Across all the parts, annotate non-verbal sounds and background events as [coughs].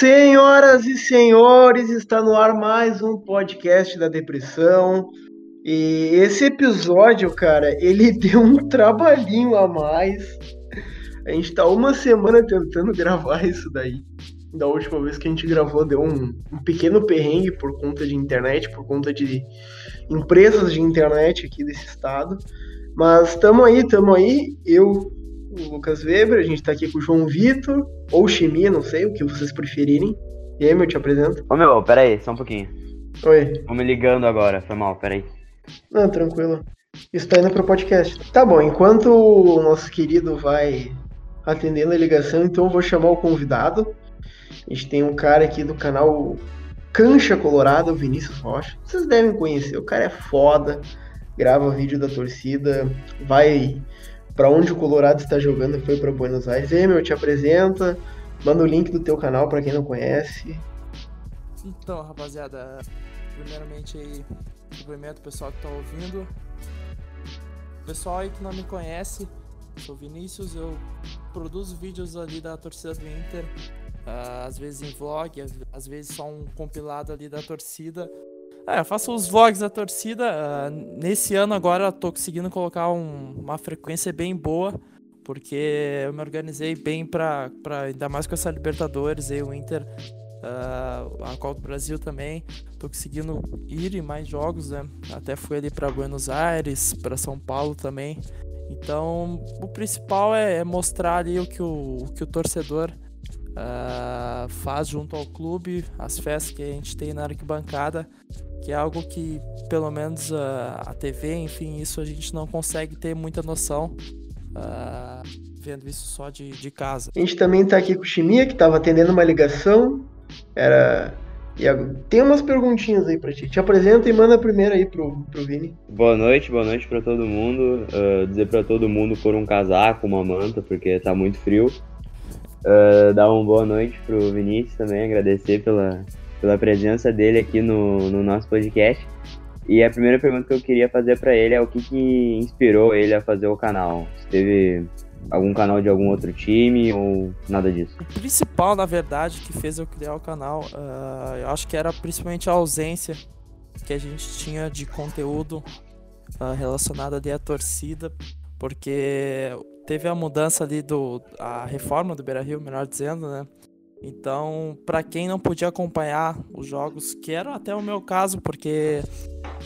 Senhoras e senhores, está no ar mais um podcast da depressão. E esse episódio, cara, ele [laughs] deu um trabalhinho a mais. A gente tá uma semana tentando gravar isso daí. Da última vez que a gente gravou, deu um, um pequeno perrengue por conta de internet, por conta de empresas de internet aqui desse estado. Mas tamo aí, tamo aí. Eu, o Lucas Weber, a gente tá aqui com o João Vitor, ou Chimia, não sei, o que vocês preferirem. E aí, meu, te apresento. Ô meu, pera aí, só um pouquinho. Oi. Tô me ligando agora, foi mal, pera aí. Não, tranquilo. Isso tá indo pro podcast. Tá bom, enquanto o nosso querido vai atendendo a ligação, então eu vou chamar o convidado. A gente tem um cara aqui do canal Cancha Colorado, o Vinícius Rocha. Vocês devem conhecer, o cara é foda, grava vídeo da torcida, vai para onde o Colorado está jogando, foi para Buenos Aires. E aí, meu, te apresenta, manda o link do teu canal para quem não conhece. Então, rapaziada, primeiramente aí, cumprimento o pessoal que tá ouvindo. Pessoal aí que não me conhece, sou Vinícius, eu produzo vídeos ali da torcida do Inter, uh, às vezes em vlog, às vezes só um compilado ali da torcida. É, eu faço os vlogs da torcida. Uh, nesse ano agora eu tô conseguindo colocar um, uma frequência bem boa, porque eu me organizei bem para ainda mais com essa Libertadores aí, o Inter, uh, a Copa do Brasil também. Tô conseguindo ir em mais jogos, né? Até fui ali para Buenos Aires, para São Paulo também. Então, o principal é, é mostrar ali o que o, o que o torcedor uh, faz junto ao clube, as festas que a gente tem na arquibancada, que é algo que, pelo menos, uh, a TV, enfim, isso a gente não consegue ter muita noção. Uh, vendo isso só de, de casa. A gente também está aqui com o Chimia, que estava atendendo uma ligação. Era e tem umas perguntinhas aí pra ti. Te apresenta e manda a primeira aí pro, pro Vini. Boa noite, boa noite pra todo mundo. Uh, dizer pra todo mundo pôr um casaco, uma manta, porque tá muito frio. Uh, dar uma boa noite pro Vinícius também, agradecer pela, pela presença dele aqui no, no nosso podcast. E a primeira pergunta que eu queria fazer para ele é o que, que inspirou ele a fazer o canal? Se teve algum canal de algum outro time ou nada disso? O principal, na verdade, que fez eu criar o canal, uh, eu acho que era principalmente a ausência que a gente tinha de conteúdo uh, relacionado à torcida, porque teve a mudança ali do a reforma do Beira-Rio, melhor dizendo, né? Então, para quem não podia acompanhar os jogos, que era até o meu caso, porque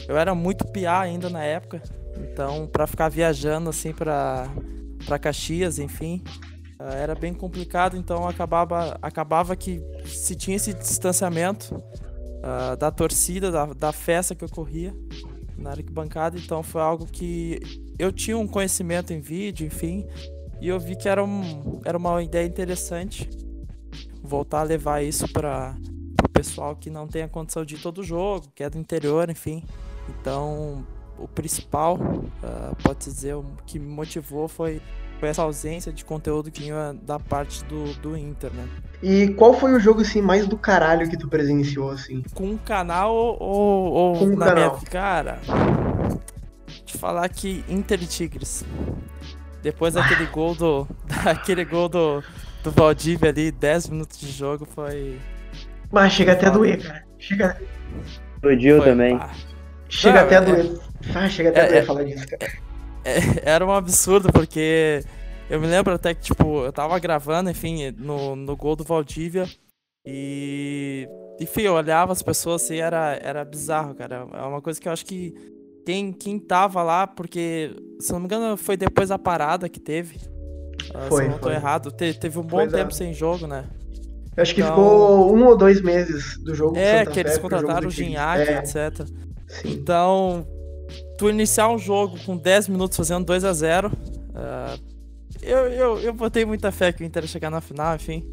eu era muito piá ainda na época. Então, para ficar viajando assim para para Caxias, enfim, eh, era bem complicado, então acabava acabava que se tinha esse distanciamento uh, da torcida, da, da festa que ocorria na arquibancada, então foi algo que eu tinha um conhecimento em vídeo, enfim, e eu vi que era, um, era uma ideia interessante voltar a levar isso para o pessoal que não tem a condição de ir todo jogo, que é do interior, enfim. Então, o principal, uh, pode dizer, o que me motivou foi, foi essa ausência de conteúdo que vinha da parte do, do Inter, né? E qual foi o jogo assim mais do caralho que tu presenciou assim? Com o canal ou, ou Com na canal. minha cara? Falar que Inter e Tigres. Depois daquele gol do [laughs] daquele gol do do Valdívia ali, 10 minutos de jogo foi Mas chega até a doer, cara. Chega, Explodiu também. pá. chega Não, até a é- doer. Ah, chega até a é- doer é- falar disso, cara. É, era um absurdo, porque eu me lembro até que, tipo, eu tava gravando, enfim, no, no gol do Valdívia. E. Enfim, eu olhava as pessoas assim, era, era bizarro, cara. É uma coisa que eu acho que quem, quem tava lá, porque, se não me engano, foi depois da parada que teve. ah, Foi, se eu não tô foi. errado. Te- teve um bom Pois é. tempo sem jogo, né? Eu acho que Então- ficou um ou dois meses do jogo É, Santa que eles Fé contrataram o. Gignac, É, etc. sim. Então, tu iniciar um jogo com 10 minutos fazendo 2 a 0 ah, eu, eu, eu botei muita fé que o Inter ia chegar na final, enfim.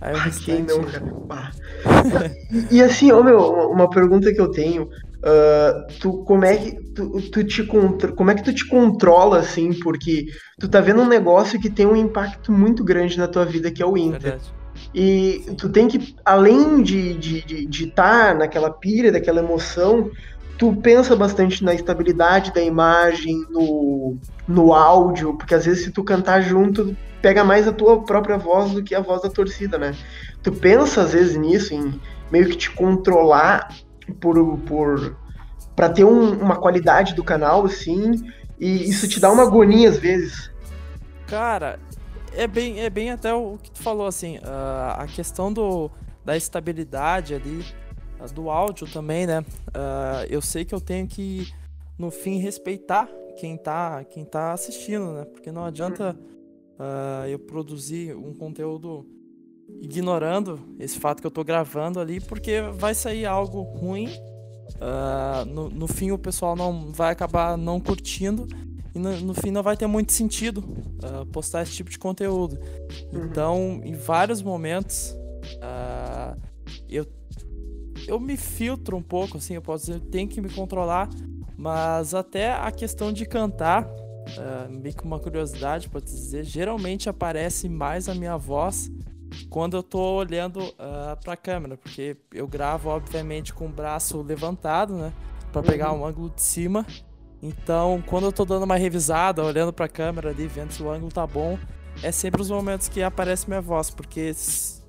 Aí o Ai, quem não, cara? [laughs] E, e assim, ô meu, uma pergunta que eu tenho. Ah, tu como é que tu, tu te como é que tu te controla assim porque tu tá vendo um negócio que tem um impacto muito grande na tua vida que é o Inter Verdade. e tu tem que além de de de estar naquela pilha daquela emoção tu pensa bastante na estabilidade da imagem, no, no áudio, porque às vezes se tu cantar junto, pega mais a tua própria voz do que a voz da torcida, né? Tu pensa às vezes nisso, em meio que te controlar por, por para ter um, uma qualidade do canal, assim, e isso te dá uma agonia às vezes. Cara, é bem, é bem até o que tu falou, assim, uh, a questão do, da estabilidade ali, uh, do áudio também, né? Uh, eu sei que eu tenho que, no fim, respeitar quem tá, quem tá assistindo, né? Porque não adianta eu produzir um conteúdo ignorando esse fato que eu tô gravando ali, porque vai sair algo ruim. no, no fim, o pessoal não vai acabar não curtindo e no, no fim não vai ter muito sentido uh, postar esse tipo de conteúdo. Uhum. Então, em vários momentos, uh, eu, eu me filtro um pouco, assim, eu posso dizer, eu tenho que me controlar, mas até a questão de cantar, uh, meio que uma curiosidade, pode dizer, geralmente aparece mais a minha voz quando eu tô olhando uh, para a câmera, porque eu gravo obviamente com o braço levantado, né, para pegar uhum. um ângulo de cima então, quando eu tô dando uma revisada, olhando pra câmera ali, vendo se o ângulo tá bom, é sempre os momentos que aparece minha voz, porque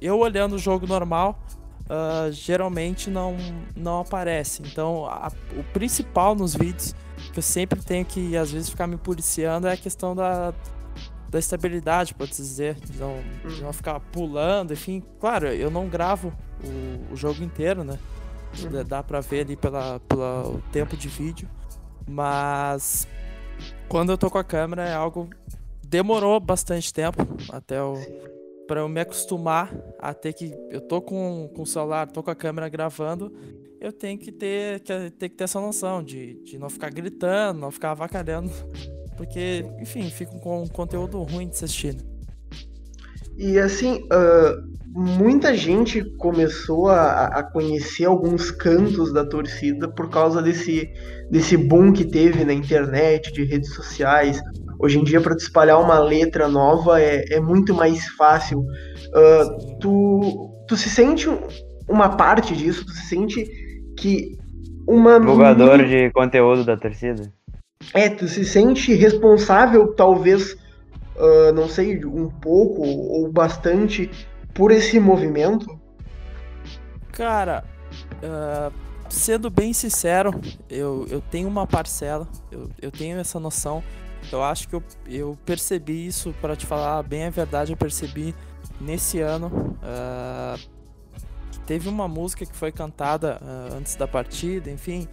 eu olhando o jogo normal, uh, geralmente não, não aparece. Então, a, o principal nos vídeos, que eu sempre tenho que, às vezes, ficar me policiando, é a questão da, da estabilidade, pode dizer, de não, de não ficar pulando, enfim. Claro, eu não gravo o, o jogo inteiro, né? Uhum. Dá pra ver ali pela, pelo tempo de vídeo. Mas quando eu tô com a câmera é algo demorou bastante tempo até eu para eu me acostumar a ter que eu tô com, com o celular, tô com a câmera gravando, eu tenho que ter que, ter, que ter essa noção de, de não ficar gritando, não ficar avacalhando, porque, enfim, fica com um conteúdo ruim de assistir. Né? E assim, uh, muita gente começou a, a, conhecer alguns cantos da torcida por causa desse, desse boom que teve na internet, de redes sociais. Hoje em dia, para te espalhar uma letra nova é, é muito mais fácil. Uh, tu, tu se sente uma parte disso? Tu se sente que uma. Divulgador de conteúdo da torcida? É, tu se sente responsável, talvez, uh, não sei, um pouco ou bastante por esse movimento? Cara, uh, sendo bem sincero, eu, eu tenho uma parcela, eu, eu tenho essa noção. Eu acho que eu, eu percebi isso, para te falar bem a verdade, eu percebi nesse ano. Uh, teve uma música que foi cantada uh, antes da partida, enfim,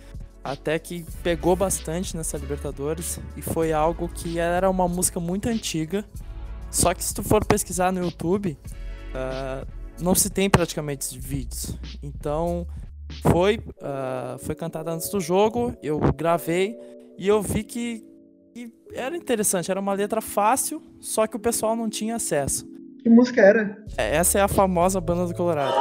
até que pegou bastante nessa Libertadores e foi algo que era uma música muito antiga. Só que se tu for pesquisar no YouTube, uh, não se tem praticamente vídeos. Então foi uh, foi cantada antes do jogo, eu gravei e eu vi que, que, era interessante, era uma letra fácil, só que o pessoal não tinha acesso. Que música era? É, essa é a famosa banda do Colorado.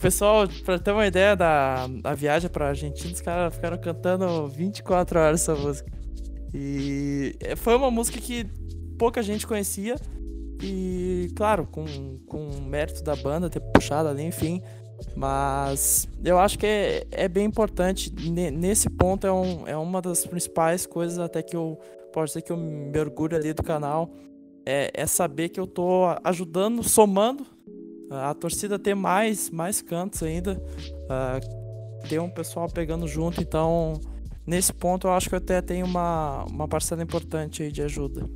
Pessoal, pra ter uma ideia da a viagem pra Argentina, os caras ficaram cantando 24 horas essa música. E foi uma música que pouca gente conhecia. E, claro, com, com o mérito da banda ter puxado ali, enfim. Mas eu acho que é, é bem importante. Nesse ponto é, um, é uma das principais coisas até que eu posso dizer que eu me orgulho ali do canal. É, é saber que eu tô ajudando, somando a torcida ter mais, mais cantos ainda, uh, ter um pessoal pegando junto, então nesse ponto eu acho que eu até tenho uma, uma parcela importante aí de ajuda.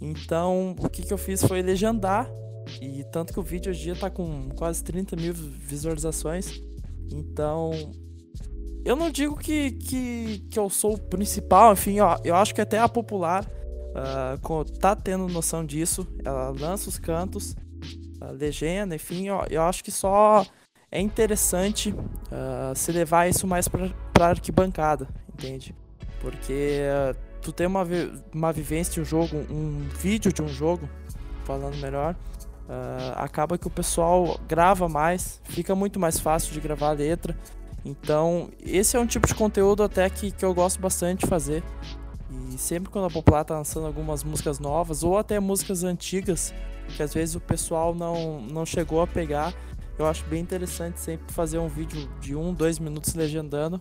Então o que, que eu fiz foi legendar E tanto que o vídeo hoje dia tá com quase 30 mil visualizações. Então, eu não digo que, que, que eu sou o principal, enfim, ó, eu acho que até a popular uh, tá tendo noção disso. Ela lança os cantos, a legenda, enfim, ó, eu acho que só é interessante uh, se levar isso mais pra arquibancada, entende? Porque uh, tu tem uma, uma vivência de um jogo, um vídeo de um jogo, falando melhor, uh, acaba que o pessoal grava mais, fica muito mais fácil de gravar a letra. Então, esse é um tipo de conteúdo até que, que eu gosto bastante de fazer. E sempre quando a Popular tá lançando algumas músicas novas, ou até músicas antigas, que às vezes o pessoal não, não chegou a pegar, eu acho bem interessante sempre fazer um vídeo de um, dois minutos legendando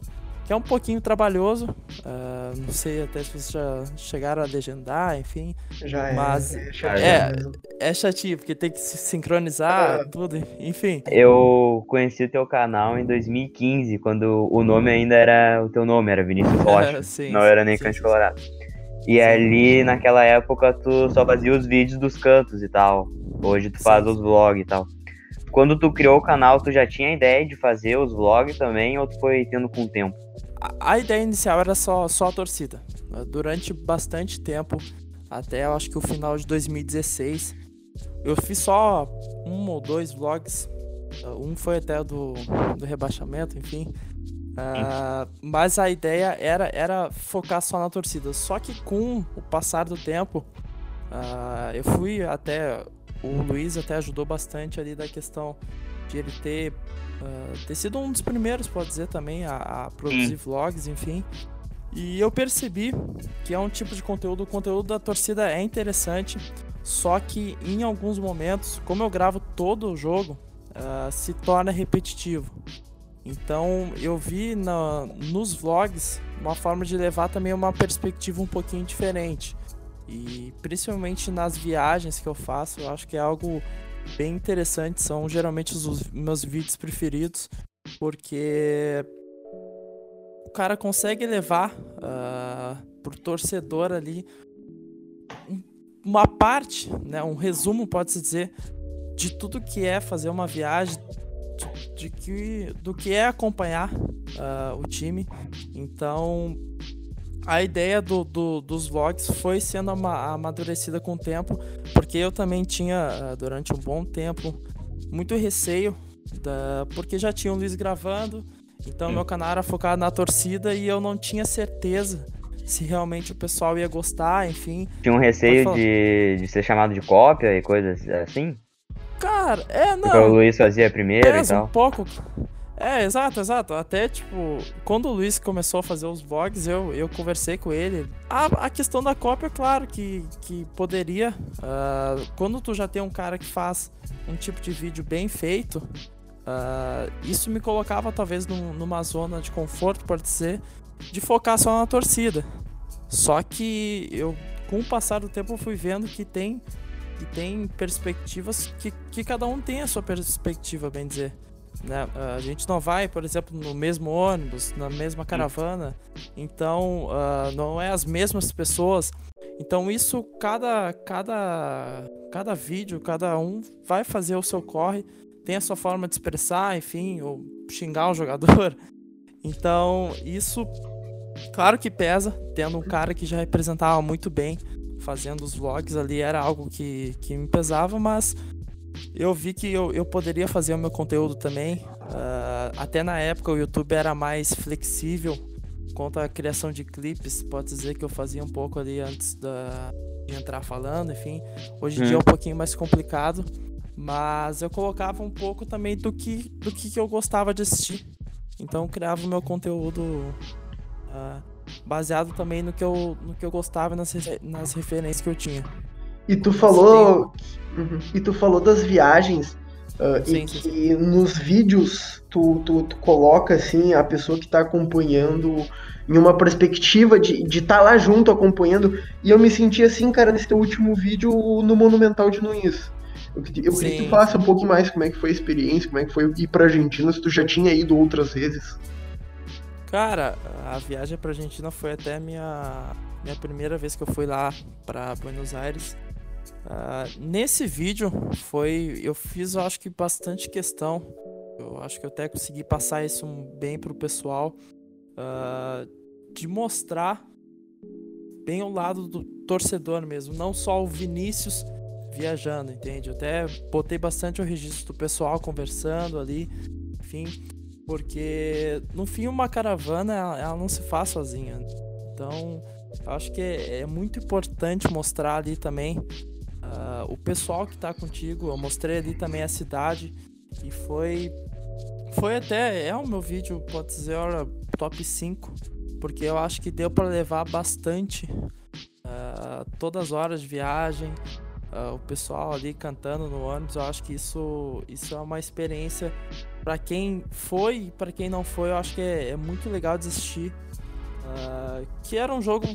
que é um pouquinho trabalhoso. Uh, não sei até se vocês já chegaram a legendar, enfim. Já é. Mas é, é, é chatinho, porque tem que se sincronizar, é. tudo, enfim. Eu conheci o teu canal em 2015, quando o nome ainda era o teu nome, era Vinícius Rocha. [laughs] sim, não era nem sim, Cante Colorado. E ali, naquela época, tu só fazia os vídeos dos cantos e tal. Hoje tu faz os vlogs e tal. Quando tu criou o canal, tu já tinha a ideia de fazer os vlogs também, ou tu foi tendo com o tempo? a, ideia inicial era só, só a torcida. Durante bastante tempo, até eu acho que o final de 2016, eu fiz só um ou dois vlogs. Um foi até do, do rebaixamento, enfim. Uh, mas a ideia era, era focar só na torcida. Só que com o passar do tempo, uh, eu fui até. O Luiz até ajudou bastante ali da questão de ele ter uh, ter sido um dos primeiros, pode dizer também, a, a produzir Sim. vlogs, enfim. E eu percebi que é um tipo de conteúdo, o conteúdo da torcida é interessante, só que em alguns momentos, como eu gravo todo o jogo, uh, se torna repetitivo. Então eu vi na, nos vlogs uma forma de levar também uma perspectiva um pouquinho diferente. E principalmente nas viagens que eu faço, eu acho que é algo bem interessantes, são geralmente os meus vídeos preferidos, porque o cara consegue levar uh, pro torcedor ali uma parte, né, um resumo, pode-se dizer, de tudo que é fazer uma viagem, de, de que, do que é acompanhar uh, o time. Então, a ideia do, do, dos vlogs foi sendo amadurecida com o tempo, porque eu também tinha, ah, durante um bom tempo, muito receio, da, porque já tinha o Luiz gravando, então hum. meu canal era focado na torcida e eu não tinha certeza se realmente o pessoal ia gostar, enfim. Tinha um receio de, de ser chamado de cópia e coisas assim? Cara, é, não. Porque o Luiz fazia primeiro e tal. um pouco. É, exato, exato. Até, tipo, quando o Luiz começou a fazer os vlogs, eu, eu conversei com ele. A, a questão da cópia, claro, que, que poderia. Uh, quando tu já tem um cara que faz um tipo de vídeo bem feito, uh, isso me colocava talvez num, numa zona de conforto, pode ser, de focar só na torcida. Só que eu, com o passar do tempo, eu fui vendo que tem, que tem perspectivas que, que cada um tem a sua perspectiva, bem dizer. Né? A gente não vai, por exemplo, no mesmo ônibus, na mesma caravana, então uh, não é as mesmas pessoas. Então isso cada cada cada vídeo, cada um vai fazer o seu corre, tem a sua forma de expressar, enfim, ou xingar o jogador. [laughs] Então isso, claro que pesa, tendo um cara que já representava muito bem, fazendo os vlogs ali era algo que, que me pesava, mas eu vi que eu, eu poderia fazer o meu conteúdo também. Uh, até na época o YouTube era mais flexível quanto à criação de clipes. Pode dizer que eu fazia um pouco ali antes da, de entrar falando, enfim. Hoje em hum. dia é um pouquinho mais complicado. Mas eu colocava um pouco também do que, do que eu gostava de assistir. Então eu criava o meu conteúdo uh, baseado também no que eu, no que eu gostava nas, nas referências que eu tinha. E tu falou. Uhum. E tu falou das viagens. Uh, sim, e que sim. nos vídeos tu, tu, tu, coloca assim a pessoa que está acompanhando em uma perspectiva de estar tá lá junto acompanhando. E eu me senti assim, cara, nesse teu último vídeo no Monumental de Nunes. Eu, eu queria que tu falasse um pouco mais como é que foi a experiência, como é que foi ir pra Argentina, se tu já tinha ido outras vezes. Cara, a viagem pra Argentina foi até minha, minha primeira vez que eu fui lá pra Buenos Aires. Uh, nesse vídeo foi. Eu fiz, eu acho que bastante questão. Eu acho que eu até consegui passar isso bem pro pessoal. Uh, de mostrar bem o lado do torcedor mesmo, não só o Vinícius viajando, entende? Eu até botei bastante o registro do pessoal conversando ali, enfim, porque no fim uma caravana ela, não se faz sozinha. Então, eu acho que é, é muito importante mostrar ali também uh, o pessoal que está contigo. Eu mostrei ali também a cidade e foi foi até é o meu vídeo, pode dizer, olha, top 5, porque eu acho que deu para levar bastante uh, todas as horas de viagem, uh, o pessoal ali cantando no ônibus, eu acho que isso, isso é uma experiência para quem foi e para quem não foi, eu acho que é, é muito legal de assistir. Uh, que era um jogo,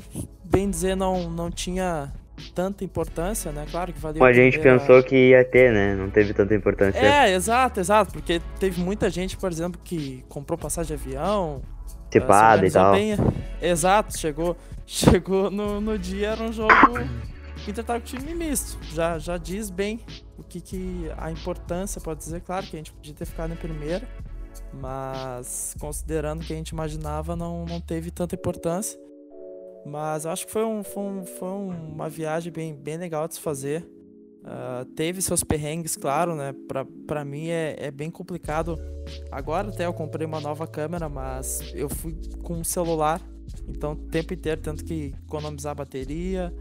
bem dizer, não, não tinha tanta importância, né? Claro que valeu. a gente pensou que ia ter, né? Não teve tanta importância. É, exato, exato. Porque teve muita gente, por exemplo, que comprou passagem de avião. Tipada e tal. Bem... Exato, chegou, [laughs] chegou no, no dia, era um jogo [coughs] Inter tá com time misto. Já, já diz bem o que, que a importância pode dizer. Claro que a gente podia ter ficado em primeiro, mas considerando que a gente imaginava, não, não teve tanta importância. Mas acho que foi, um, foi, um, foi uma viagem bem, bem legal de se fazer. Uh, teve seus perrengues, claro, né? Pra, pra mim é, é bem complicado. Agora até eu comprei uma nova câmera, mas eu fui com um celular. Então o tempo inteiro tendo que economizar bateria,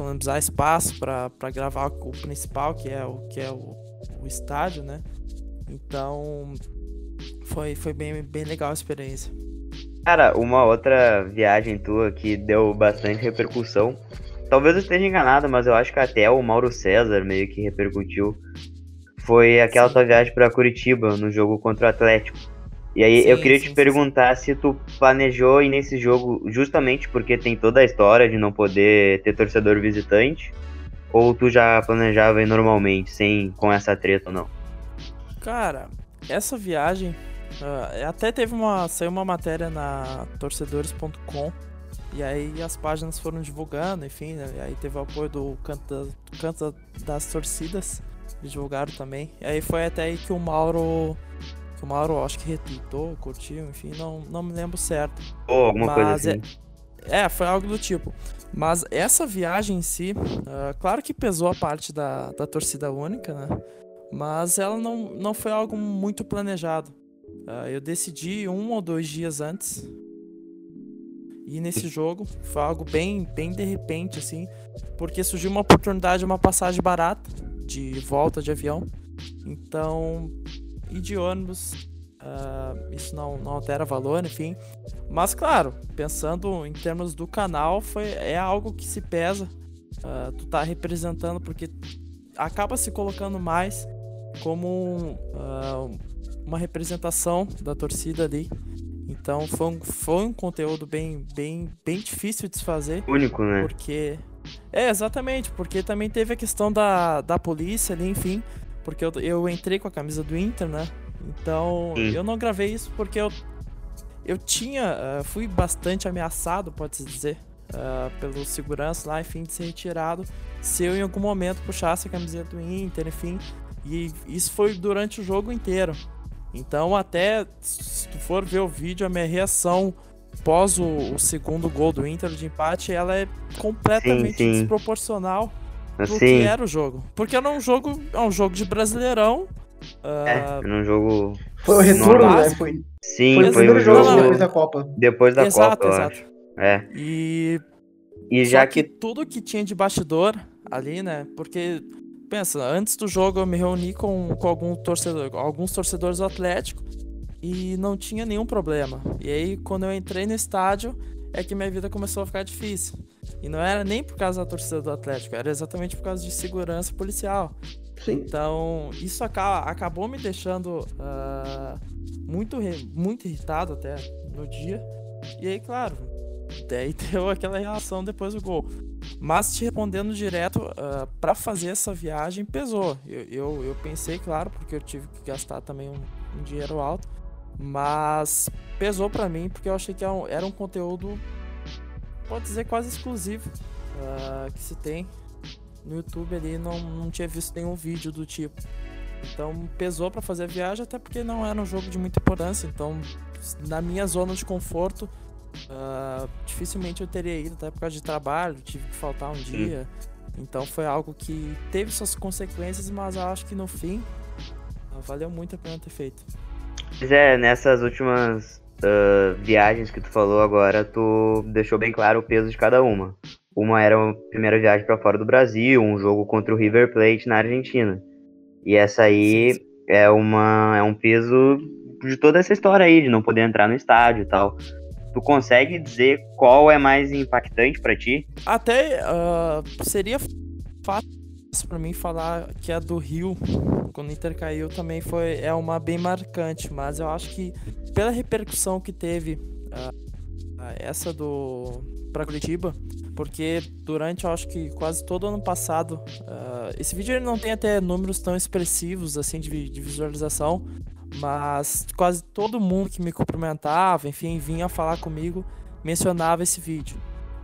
economizar espaço para gravar o principal, que é o, que é o, o estádio, né? Então foi, foi bem, bem legal a experiência. Cara, uma outra viagem tua que deu bastante repercussão. Talvez eu esteja enganado, mas eu acho que até o Mauro César meio que repercutiu. Foi aquela sim. tua viagem para Curitiba no jogo contra o Atlético. E aí sim, eu queria sim, te perguntar se tu planejou ir nesse jogo justamente porque tem toda a história de não poder ter torcedor visitante, ou tu já planejava ir normalmente, sem com essa treta ou não? Cara, essa viagem uh, até teve uma saiu uma matéria na torcedores.com e aí as páginas foram divulgando, enfim, né? e aí teve o apoio do canto, do canto das torcidas, divulgaram também. E aí foi até aí que o Mauro que o Mauro acho que retweetou, curtiu, enfim, não, não me lembro certo. Ou alguma Mas coisa assim. É, é, foi algo do tipo. Mas essa viagem em si, uh, claro que pesou a parte da, da torcida única, né? Mas ela não, não foi algo muito planejado. Uh, eu decidi um ou dois dias antes ir nesse jogo. Foi algo bem, bem de repente, assim, porque surgiu uma oportunidade, uma passagem barata de volta de avião. Então, e de ônibus. Uh, isso não, não altera valor, enfim. Mas claro, pensando em termos do canal, foi, é algo que se pesa. Uh, tu tá representando porque acaba se colocando mais como uh, uma representação da torcida ali. Então foi um, foi um conteúdo bem, bem, bem difícil de se fazer. Único, né? Porque. É, exatamente, porque também teve a questão da, da polícia ali, enfim. Porque eu, eu entrei com a camisa do Inter, né? Então Sim. eu não gravei isso porque eu, eu tinha. Uh, fui bastante ameaçado, pode-se dizer. Uh, pelo segurança lá, enfim, de ser retirado. Se eu em algum momento puxasse a camiseta do Inter, enfim. E isso foi durante o jogo inteiro. Então, até se tu for ver o vídeo, a minha reação pós o, o segundo gol do Inter de empate, ela é completamente sim, sim. desproporcional do que era o jogo. Porque era um jogo, é um jogo de Brasileirão. Uh... É, era um jogo. Foi o retorno, né? Foi, Sim, foi, foi o jogo depois da Copa. Depois da exato, Copa, exato. Acho. É. E. E já que... que tudo que tinha de bastidor ali, né? Porque pensa, antes do jogo eu me reuni com, com algum torcedor, alguns torcedores do Atlético e não tinha nenhum problema. E aí, quando eu entrei no estádio, é que minha vida começou a ficar difícil. E não era nem por causa da torcida do Atlético, era exatamente por causa de segurança policial. Sim. Então, isso acaba, acabou me deixando uh, muito, muito irritado até no dia. E aí, claro, daí [laughs] deu aquela reação depois do gol. Mas te respondendo direto, uh, ah, para fazer essa viagem pesou. Eu, eu, eu, pensei, claro, porque eu tive que gastar também um, um dinheiro alto. Mas pesou para mim porque eu achei que era é um, era um conteúdo, pode dizer, quase exclusivo uh, que se tem no YouTube ali não, não tinha visto nenhum vídeo do tipo. Então pesou para fazer a viagem, até porque não era um jogo de muita importância. Então, na minha zona de conforto, uh, dificilmente eu teria ido, até por causa de trabalho, tive que faltar um dia. Então foi algo que teve suas consequências, mas eu acho que no fim uh, valeu muito a pena ter feito. Pois é, nessas últimas uh, viagens que tu falou agora, tu deixou bem claro o peso de cada uma. Uma era a primeira viagem para fora do Brasil, um jogo contra o River Plate na Argentina. E essa aí é uma é um peso de toda essa história aí de não poder entrar no estádio e tal. Tu consegue dizer qual é mais impactante para ti? Até uh, seria fácil para mim falar que a do Rio, quando o Inter caiu, também foi é uma bem marcante, mas eu acho que pela repercussão que teve uh, essa do para Curitiba, porque durante, eu acho que quase todo ano passado, uh, esse vídeo ele não tem até números tão expressivos assim de, de visualização, mas quase todo mundo que me cumprimentava, enfim, vinha falar comigo, mencionava esse vídeo.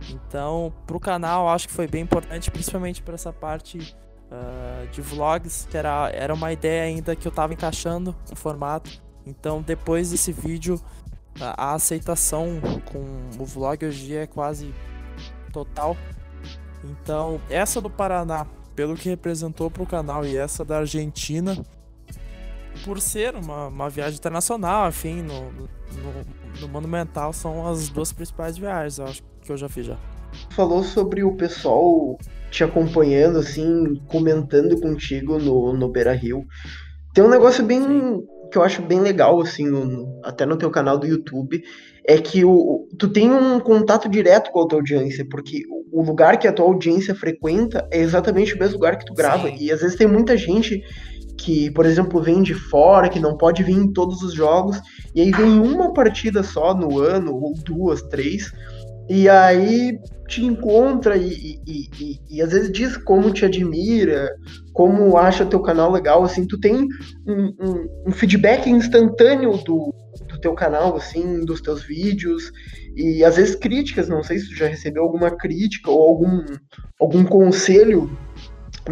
Então, pro canal, acho que foi bem importante, principalmente para essa parte uh, de vlogs, que era, era uma ideia ainda que eu estava encaixando o formato. Então, depois desse vídeo, a, a aceitação com o vlog hoje dia é quase total. Então, essa do Paraná, pelo que representou pro canal, e essa da Argentina, por ser uma, uma viagem internacional, enfim, no, no, no, Monumental são as duas principais viagens, eu acho que eu já fiz já. Falou sobre o pessoal te acompanhando, assim, comentando contigo no, no Beira Rio. Tem um negócio bem. Sim. que eu acho bem legal, assim, no, até no teu canal do YouTube, é que o, tu tem um contato direto com a tua audiência, porque o lugar que a tua audiência frequenta é exatamente o mesmo lugar que tu grava. Sim. E às vezes tem muita gente que, por exemplo, vem de fora, que não pode vir em todos os jogos, e aí vem uma partida só no ano, ou duas, três, e aí te encontra e, e, e, e, às vezes diz como te admira, como acha teu canal legal, assim, tu tem um, um, um feedback instantâneo do, do teu canal, assim, dos teus vídeos, e às vezes críticas, não sei se tu já recebeu alguma crítica ou algum, algum conselho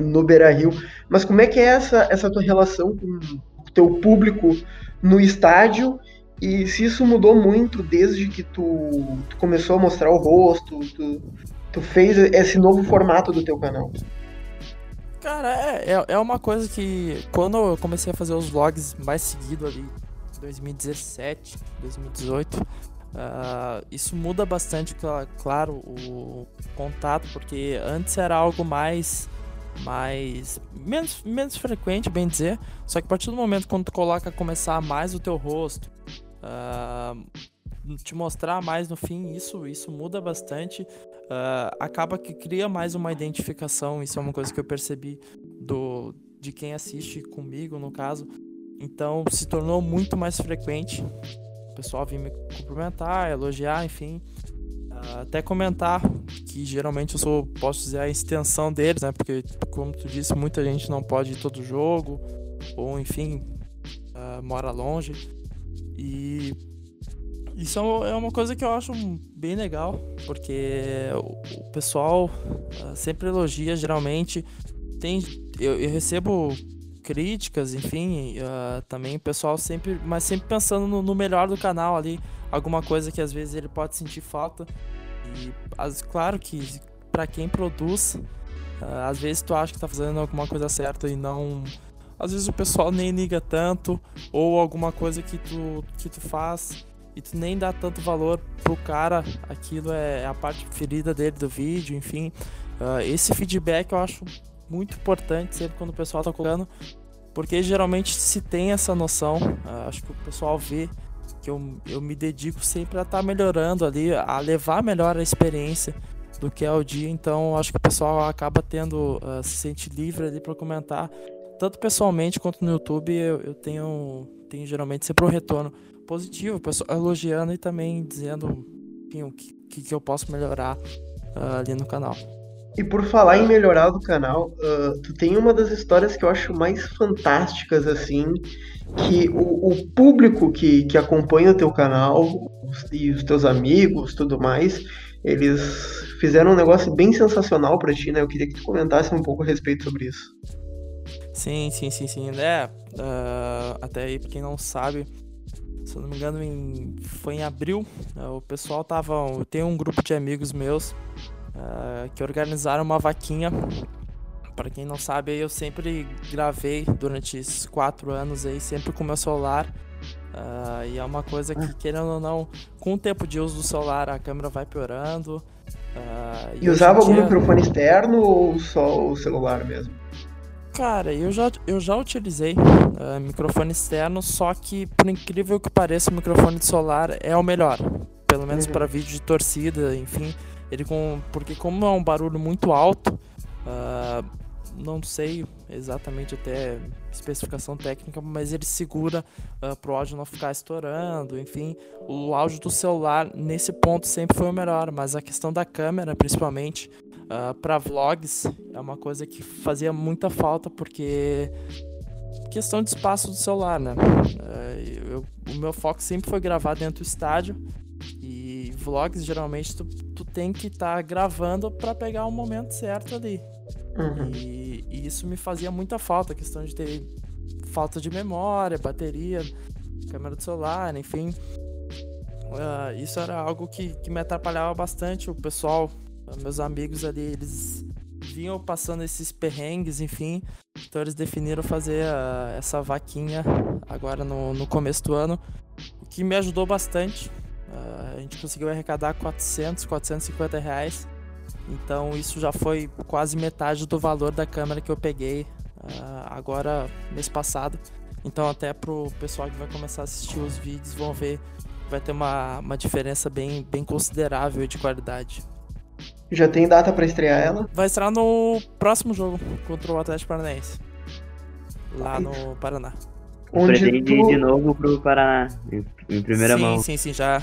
no Beira Rio. Mas como é que é essa, essa tua relação com o teu público no estádio? E se isso mudou muito desde que tu, tu começou a mostrar o rosto, tu, tu fez esse novo formato do teu canal? Cara, é, é, é uma coisa que quando eu comecei a fazer os vlogs mais seguido ali, 2017, 2018, uh, isso muda bastante, claro, o contato, porque antes era algo mais mais menos, menos frequente, bem dizer. Só que a partir do momento quando tu coloca começar mais o teu rosto, uh, te mostrar mais no fim, isso isso muda bastante. Uh, acaba que cria mais uma identificação. Isso é uma coisa que eu percebi do de quem assiste comigo, no caso. Então se tornou muito mais frequente. O pessoal vir me cumprimentar, elogiar, enfim até comentar que geralmente eu sou, posso dizer, a extensão deles, né? Porque, como tu disse, muita gente não pode ir todo jogo, ou enfim, uh, mora longe. E isso é, é uma coisa que eu acho bem legal, porque o pessoal uh, sempre elogia, geralmente. Tem, eu, eu recebo críticas, enfim, uh, também o pessoal sempre, mas sempre pensando no, no melhor do canal ali alguma coisa que às vezes ele pode sentir falta. E as, claro que para quem produz, uh, às vezes tu acha que tá fazendo alguma coisa certa e não. Às vezes o pessoal nem liga tanto, ou alguma coisa que tu, que tu faz e tu nem dá tanto valor pro cara, aquilo é a parte preferida dele do vídeo, enfim. Uh, esse feedback eu acho muito importante sempre quando o pessoal tá colocando, porque geralmente se tem essa noção, uh, acho que o pessoal vê que eu, eu me dedico sempre a estar tá melhorando ali, a levar melhor a experiência do que é o dia. Então, acho que o pessoal acaba tendo, uh, se sente livre ali para comentar, tanto pessoalmente quanto no YouTube. Eu, eu tenho, tenho geralmente sempre um retorno positivo, pessoal elogiando e também dizendo enfim, o que, que eu posso melhorar uh, ali no canal. E por falar em melhorar do canal, uh, tu tem uma das histórias que eu acho mais fantásticas, assim, que o, o público que, que acompanha o teu canal os, e os teus amigos, tudo mais, Eles fizeram um negócio bem sensacional para ti, né? Eu queria que tu comentasse um pouco a respeito sobre isso. Sim, sim, sim, sim. É, uh, até aí, pra quem não sabe, se eu não me engano, em, foi em abril, uh, o pessoal tava. Tem um grupo de amigos meus uh, que organizaram uma vaquinha. Para quem não sabe, eu sempre gravei durante esses quatro anos aí, sempre com meu celular. Uh, e é uma coisa que, querendo ou não, com o tempo de uso do celular, a câmera vai piorando. Uh, e, e usava algum dia... microfone externo ou só o celular mesmo? Cara, eu já, eu já utilizei uh, microfone externo, só que, por incrível que pareça, o microfone de celular é o melhor. Pelo menos uhum. para vídeo de torcida, enfim. Ele com. Porque como é um barulho muito alto, uh, não sei exatamente até especificação técnica, mas ele segura uh, pro áudio não ficar estourando, enfim. O áudio do celular nesse ponto sempre foi o melhor, mas a questão da câmera, principalmente, uh, ah, para vlogs é uma coisa que fazia muita falta porque questão de espaço do celular, né? Uh, eu, o meu foco sempre foi gravar dentro do estádio e vlogs geralmente tu, tu tem que estar tá gravando para pegar o momento certo ali. Uhum. E, e, isso me fazia muita falta, a questão de ter falta de memória, bateria, câmera do celular, enfim. Uh, isso era algo que, que me atrapalhava bastante. O pessoal meus amigos ali, eles vinham passando esses perrengues, enfim. Então eles definiram fazer a, essa vaquinha agora no, no começo do ano, o que me ajudou bastante. A gente conseguiu arrecadar 400, 450 reais. Então isso já foi quase metade do valor da câmera que eu peguei uh, agora mês passado. Então até pro pessoal que vai começar a assistir os vídeos vão ver vai ter uma, uma diferença bem, bem considerável de qualidade. Já tem data para estrear ela? Vai estrear no próximo jogo contra o Atlético Paranaense. Lá no Paraná. Onde Pretende tu... ir de novo pro Paraná, em, em primeira sim, mão. Sim, sim, já.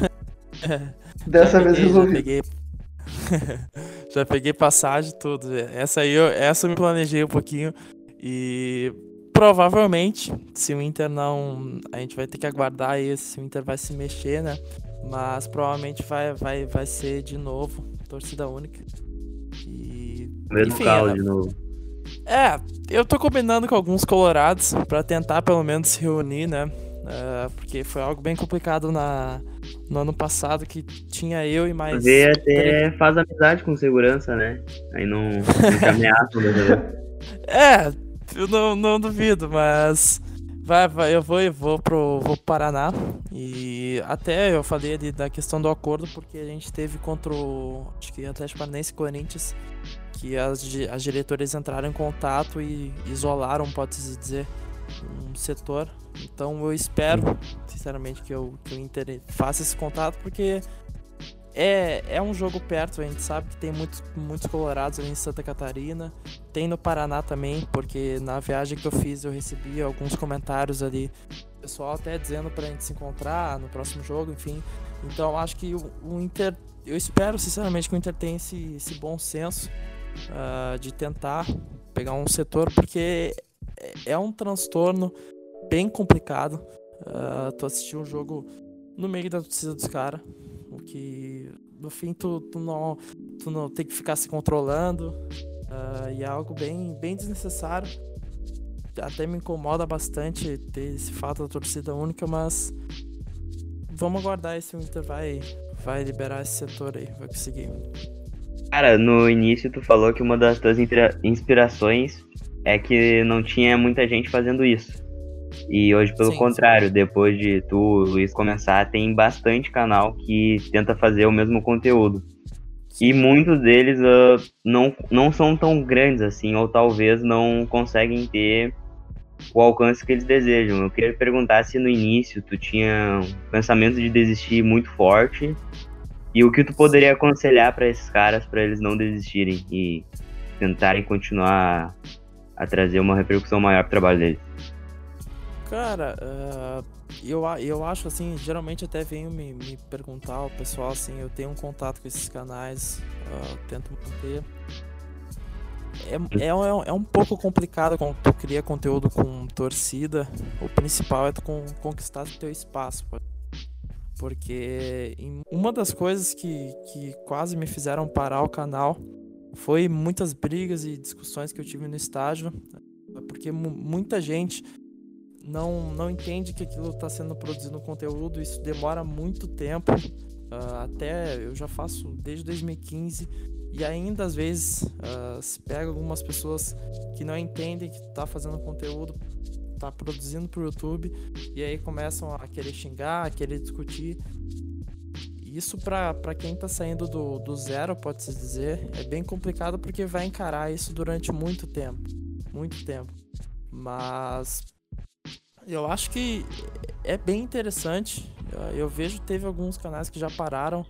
[laughs] Dessa já vez peguei, resolvi. Já peguei... [laughs] já peguei passagem tudo. Essa aí eu, essa eu me planejei um pouquinho. E provavelmente, se o Inter não. A gente vai ter que aguardar aí se o Inter vai se mexer, né? Mas provavelmente vai, vai, vai ser de novo torcida única. E. Mesmo enfim, carro é, de novo. É, eu tô combinando com alguns colorados para tentar pelo menos se reunir, né? Uh, porque foi algo bem complicado na, no ano passado que tinha eu e mais. Você até faz amizade com segurança, né? Aí não, não te ameaça, né? [laughs] É, eu não, não duvido, mas Vai, vai, eu vou, eu vou pro, vou pro Paraná. E até eu falei ali da questão do acordo, porque a gente teve contra o. Acho que Atlético Paranaense e Corinthians, que as, as diretoras entraram em contato e isolaram, pode-se dizer, um setor. Então eu espero, sinceramente, que, eu, que o Inter faça esse contato, porque é, é um jogo perto, a gente sabe que tem muitos, muitos colorados ali em Santa Catarina. Tem no Paraná também, porque na viagem que eu fiz eu recebi alguns comentários ali. Pessoal até dizendo pra gente se encontrar no próximo jogo, enfim. Então acho que o, o Inter. Eu espero sinceramente que o Inter tenha esse, esse bom senso uh, de tentar pegar um setor, porque é, é um transtorno bem complicado. Uh, tu assistir um jogo no meio da torcida dos caras que no fim tu, tu, não, tu não tem que ficar se controlando uh, e é algo bem, bem desnecessário. Até me incomoda bastante ter esse fato da torcida única, mas vamos aguardar se o Inter vai, vai liberar esse setor aí, vai conseguir. Cara, no início tu falou que uma das tuas inspirações é que não tinha muita gente fazendo isso. E hoje, pelo sim, contrário, sim. depois de tu, Luiz, começar, tem bastante canal que tenta fazer o mesmo conteúdo. E muitos deles uh, não, não são tão grandes assim, ou talvez não conseguem ter o alcance que eles desejam. Eu queria perguntar se no início tu tinha um pensamento de desistir muito forte e o que tu poderia aconselhar para esses caras para eles não desistirem e tentarem continuar a trazer uma repercussão maior para o trabalho deles. Cara, uh, eu, eu acho assim, geralmente até venho me, me perguntar, o pessoal assim, eu tenho um contato com esses canais, uh, tento manter. É, é, é, um pouco complicado quando tu cria conteúdo com torcida. O principal é tu conquistar teu espaço. Porque uma das coisas que, que quase me fizeram parar o canal foi muitas brigas e discussões que eu tive no estágio, porque muita gente não, não entende que aquilo está sendo produzido conteúdo, isso demora muito tempo, uh, até eu já faço desde 2015 e ainda às vezes uh, se pega algumas pessoas que não entendem que está fazendo conteúdo, está produzindo para o YouTube e aí começam a querer xingar, a querer discutir isso para quem está saindo do, do zero, pode-se dizer, é bem complicado porque vai encarar isso durante muito tempo. Muito tempo. Mas eu acho que é bem interessante. Eu vejo teve alguns canais que já pararam,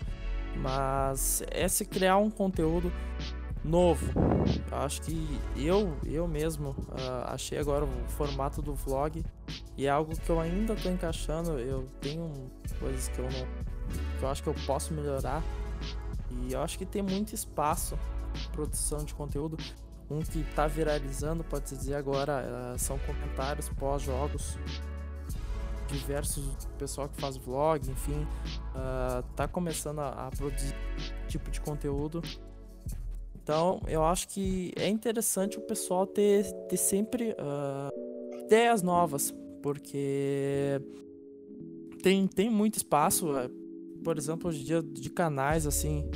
mas é se criar um conteúdo novo. Eu acho que eu, eu mesmo uh, achei agora o formato do vlog e é algo que eu ainda estou encaixando. Eu tenho coisas que eu não que eu acho que eu posso melhorar. E eu acho que tem muito espaço produção de conteúdo. Um que está viralizando, pode-se dizer agora, uh, são comentários pós-jogos. Diversos pessoal que faz vlog, enfim, uh, tá começando a, a produzir tipo de conteúdo. Então, eu acho que é interessante o pessoal ter, ter sempre uh, ideias novas, porque tem, tem muito espaço por exemplo, hoje em dia de canais, assim,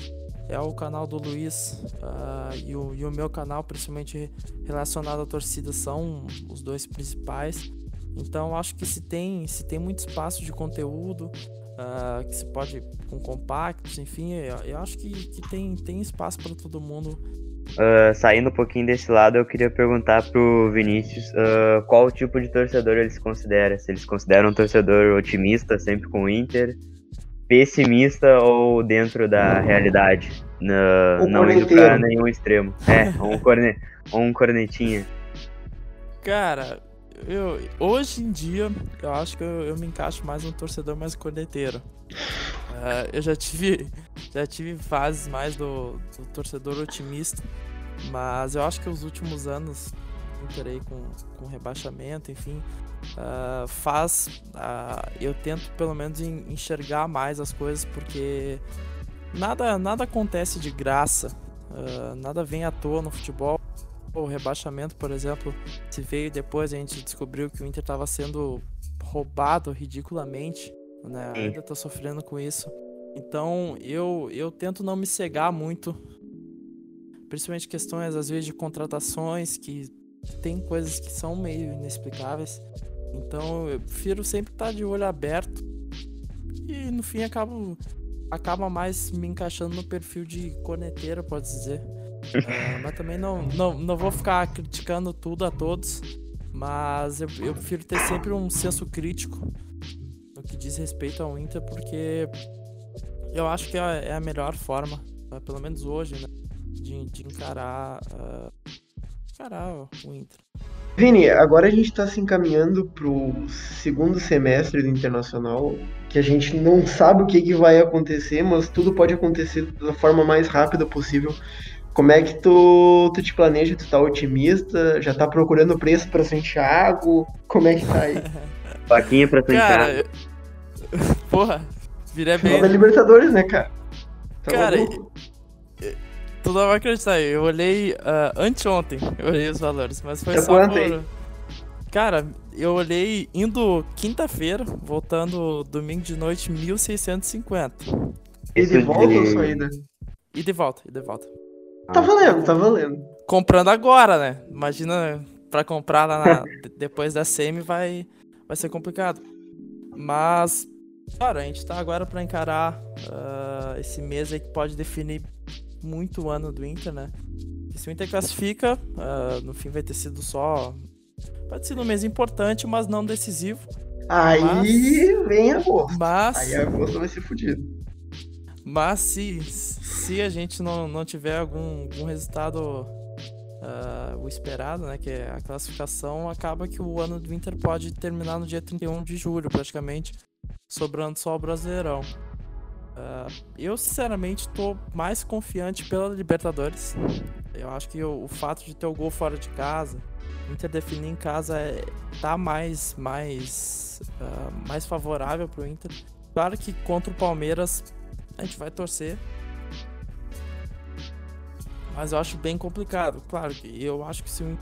é o canal do Luiz uh, e, o, e o meu canal, principalmente relacionado à torcida, são os dois principais. Então, acho que se tem, se tem muito espaço de conteúdo, uh, que se pode com compactos, enfim, eu, eu acho que, que tem, tem espaço para todo mundo. Uh, saindo um pouquinho desse lado, eu queria perguntar pro Vinícius uh, qual tipo de torcedor ele se considera. Se eles consideram um torcedor otimista, sempre com o Inter, pessimista ou dentro da realidade. No, não indo pra nenhum extremo. É, um, corne, um cornetinha. Cara, eu, hoje em dia, eu acho que eu, eu me encaixo mais um torcedor mais corneteiro. Uh, eu já tive, já tive fases mais do, do, torcedor otimista, mas eu acho que os últimos anos, interei com, com rebaixamento, enfim, uh, faz uh, eu tento pelo menos enxergar mais as coisas porque nada nada acontece de graça uh, nada vem à toa no futebol. O rebaixamento por exemplo se veio depois a gente descobriu que o Inter estava sendo roubado ridiculamente né? Ainda tô sofrendo com isso. Então eu eu tento não me cegar muito principalmente questões às vezes de contratações que tem coisas que são meio inexplicáveis então eu prefiro sempre estar de olho aberto. E no fim acabo acaba mais me encaixando no perfil de corneteiro, pode dizer. É, [laughs] mas também não, não, não vou ficar criticando tudo a todos. Mas eu, eu prefiro ter sempre um senso crítico no que diz respeito ao Inter, porque eu acho que é, é a melhor forma, pelo menos hoje, né, de, de encarar, uh, encarar o Inter. Vini, agora a gente está se encaminhando para o segundo semestre do Internacional, que a gente não sabe o que, que vai acontecer, mas tudo pode acontecer da forma mais rápida possível. Como é que tu, tu te planeja? Tu tá otimista? Já tá procurando preço para Santiago? Como é que tá aí? [laughs] Faquinha pra Santiago. Cara, [laughs] porra, virei bem. Final da Libertadores, né, cara? Tá cara, Tu não vai acreditar, eu olhei uh, anteontem, eu olhei os valores, mas foi só por... Cara, eu olhei indo quinta-feira, voltando domingo de noite, 1650. E de volta ou só ida? E de volta, e de volta. Tá valendo, tá valendo. Comprando agora, né? Imagina pra comprar lá na... depois da semi vai, vai ser complicado. Mas, cara, a gente tá agora pra encarar uh, esse mês aí que pode definir muito o ano do Inter, né? E se o Inter classifica, uh, no fim vai ter sido só. Pode ser um mês importante, mas não decisivo. Aí mas... vem agosto. Mas... Aí agosto vai ser fodido. Mas se, se a gente não, não tiver algum, algum resultado uh, o esperado, né, que é a classificação, acaba que o ano do Inter pode terminar no dia 31 de julho, praticamente, sobrando só o Brasileirão. Uh, eu, sinceramente, estou mais confiante pela Libertadores. Eu acho que o, o, fato de ter o gol fora de casa, Inter definir em casa, é, tá mais, mais, uh, mais favorável para o Inter. Claro que contra o Palmeiras a gente vai torcer. Mas eu acho bem complicado. Claro que eu acho que se o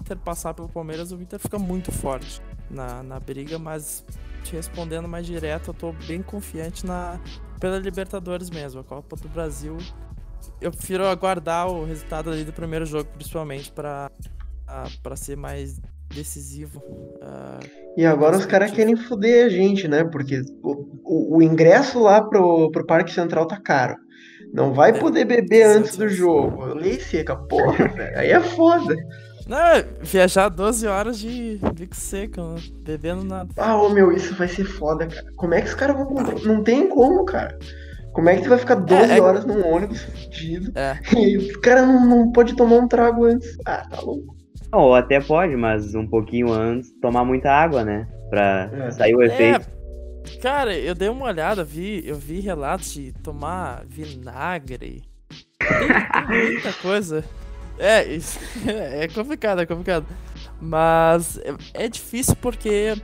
Inter passar pelo Palmeiras, o Inter fica muito forte na, na briga, mas te respondendo mais direto, eu tô bem confiante na pela Libertadores mesmo. A Copa do Brasil, eu prefiro aguardar o resultado ali do primeiro jogo, principalmente para para ser mais decisivo. Uh, e agora os caras querem foder a gente, né? Porque o, o, o, ingresso lá pro, pro Parque Central tá caro. Não vai é, poder beber antes do jogo. Lei seca, porra, velho. Aí é foda. Não, viajar 12 horas de bico seco, né? bebendo nada. Ah, ô meu, isso vai ser foda, cara. Como é que os caras vão comprar? Não tem como, cara. Como é que tu vai ficar 12 é, é... horas num ônibus fudido é. [laughs] e os caras não, não pode tomar um trago antes? Ah, tá louco. Ou até pode, mas um pouquinho antes tomar muita água, né? Pra é. sair o efeito. É, cara, eu dei uma olhada, vi, eu vi relatos de tomar vinagre. Tem, tem muita coisa. É, [laughs] é complicado, é complicado. Mas é, é difícil porque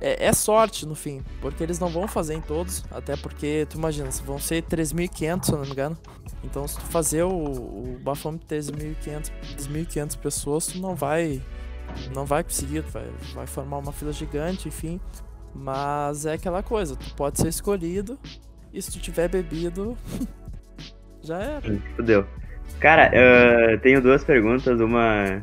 é, é, sorte no fim, porque eles não vão fazer em todos, até porque tu imagina, vão ser 3.500, se eu não me engano. Então se tu fazer o, o Bafome 3.500, 3.500 pessoas, tu não vai não vai conseguir, tu vai, vai formar uma fila gigante, enfim. Mas é aquela coisa, tu pode ser escolhido e se tu tiver bebido, [laughs] já era. Fudeu. Cara, eu tenho duas perguntas, uma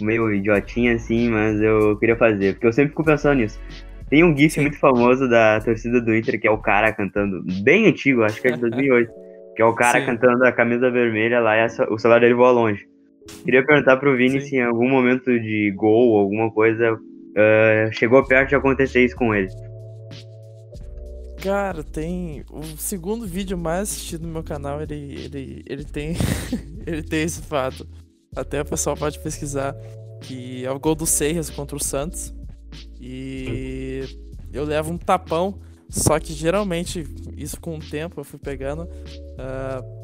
meio idiotinha assim, mas eu queria fazer, porque eu sempre fico pensando nisso. Tem um GIF muito famoso da torcida do Inter, que é o cara cantando, bem antigo, acho que é de 2008, [laughs] que é o cara Sim. cantando a camisa vermelha lá e o celular dele voa longe. Queria perguntar pro Vini Sim. se em algum momento de gol, alguma coisa, uh, chegou perto de acontecer isso com ele. Cara, tem. O segundo vídeo mais assistido no meu canal, ele, ele, ele tem. [laughs] ele tem esse fato. Até o pessoal pode pesquisar. Que é o gol do Seiras contra o Santos. E eu levo um tapão. Só que geralmente, isso com o tempo eu fui pegando. Uh,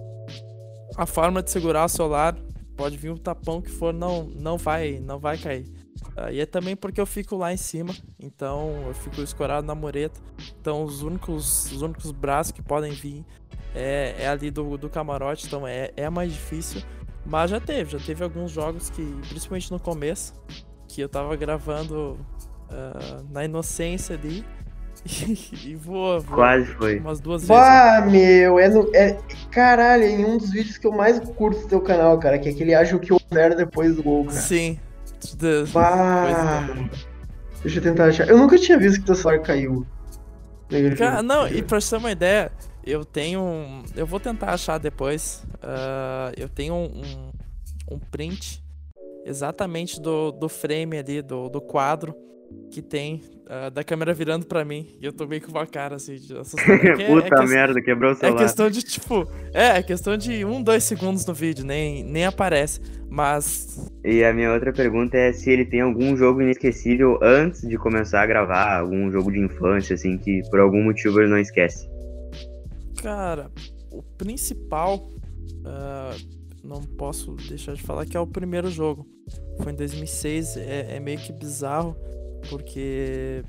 a forma de segurar o celular pode vir um tapão que for, não, não vai, não vai cair. Uh, e é também porque eu fico lá em cima, então eu fico escorado na mureta. Então os únicos, os únicos braços que podem vir é, é ali do, do camarote, então é, é mais difícil. Mas já teve, já teve alguns jogos que, principalmente no começo, que eu tava gravando uh, na inocência ali. [laughs] e, voa, voa, Quase foi. Umas duas vezes. Bah, meu, é, no, é. Caralho, é em um dos vídeos que eu mais curto do teu canal, cara, que é aquele acha o que houver depois do gol, cara. Sim, Bah... Deixa eu tentar achar. Eu nunca tinha visto que teu celular caiu. Cara, não, e pra você ter uma ideia, eu tenho. Um, eu vou tentar achar depois. Uh, eu tenho um, um, um, print exatamente do, do frame ali, do, do quadro que tem uh, da câmera virando pra mim. E eu tô meio com uma cara assim de assustado. É, [laughs] Puta é merda, quebrou o celular. É questão de, tipo. É, é questão de um, dois segundos no vídeo, nem, nem aparece. Mas. E a minha outra pergunta é se ele tem algum jogo inesquecível antes de começar a gravar, algum jogo de infância, assim, que por algum motivo ele não esquece. Cara, o principal. Uh, não posso deixar de falar que é o primeiro jogo. Foi em 2006, é, é meio que bizarro porque.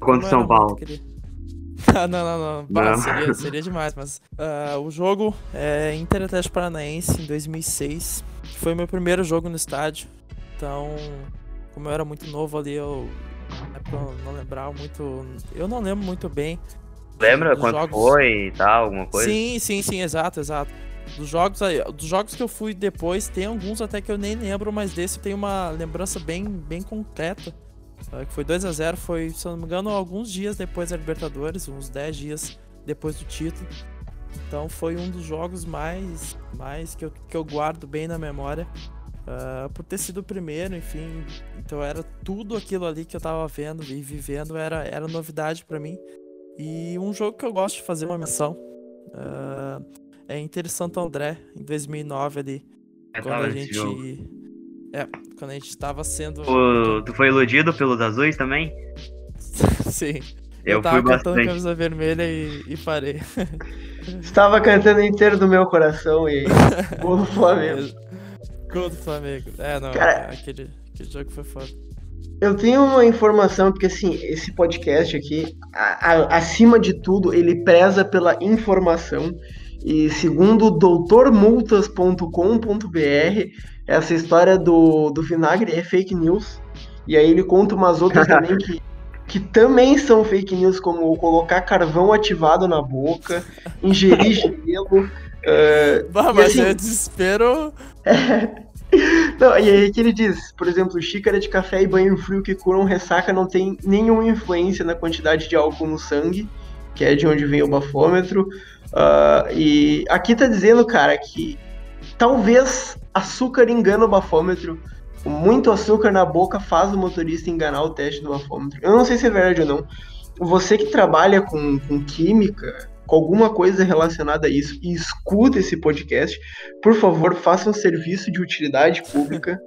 Contra São Paulo. [laughs] ah, não, não, não. Bah, não. Seria, [laughs] seria demais, mas. Uh, o jogo é Inter Atlético Paranaense em 2006. Foi meu primeiro jogo no estádio. Então, como eu era muito novo ali, eu. eu não lembrava muito. Eu não lembro muito bem. Lembra quando jogos... foi e tal, alguma coisa? Sim, sim, sim, exato, exato. Dos jogos, aí, dos jogos que eu fui depois, tem alguns até que eu nem lembro, mas desse eu tenho uma lembrança bem, bem concreta. Ah, que foi 2 a 0 foi, se eu não me engano, alguns dias depois da Libertadores, uns 10 dias depois do título. Então foi um dos jogos mais, mais que, eu, que eu guardo bem na memória. Uh, por ter sido o primeiro, enfim. Então era tudo aquilo ali que eu tava vendo e vivendo, era, era novidade para mim. E um jogo que eu gosto de fazer uma menção uh, é Inter Santo André, em 2009 ali. É quando a gente é, quando a gente tava sendo. O, tu foi iludido pelos azuis também? [laughs] Sim. Eu, eu tava fui cantando bastante. camisa vermelha e, e parei. Estava cantando inteiro do meu coração e [laughs] gol do Flamengo. Gol do Flamengo. É, não, Cara... aquele, aquele jogo foi foda. Eu tenho uma informação, porque assim, esse podcast aqui, a, a, acima de tudo, ele preza pela informação. E segundo doutormultas.com.br, essa história do, do vinagre é fake news. E aí ele conta umas outras [laughs] também que, que também são fake news, como colocar carvão ativado na boca, ingerir [laughs] gelo. Uh, bah, mas assim, é desespero. [laughs] Não, e aí que ele diz, por exemplo, xícara de café e banho frio que curam ressaca não tem nenhuma influência na quantidade de álcool no sangue, que é de onde vem o bafômetro. Uh, e aqui tá dizendo, cara, que talvez açúcar engana o bafômetro. Muito açúcar na boca faz o motorista enganar o teste do bafômetro. Eu não sei se é verdade ou não. Você que trabalha com, com química, com alguma coisa relacionada a isso e escuta esse podcast, por favor, faça um serviço de utilidade pública.